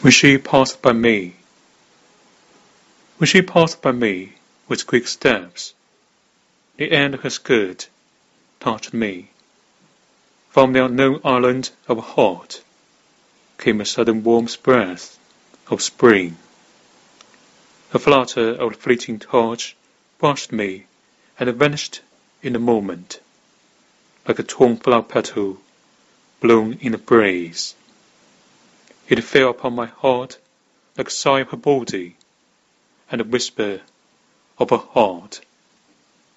when she passed by me. When she passed by me with quick steps, the end of her skirt touched me. From the unknown island of heart came a sudden warm breath of spring. A flutter of the fleeting torch brushed me and vanished in a moment, like a torn flower petal blown in a breeze. It fell upon my heart like a sigh of her body and a whisper of her heart.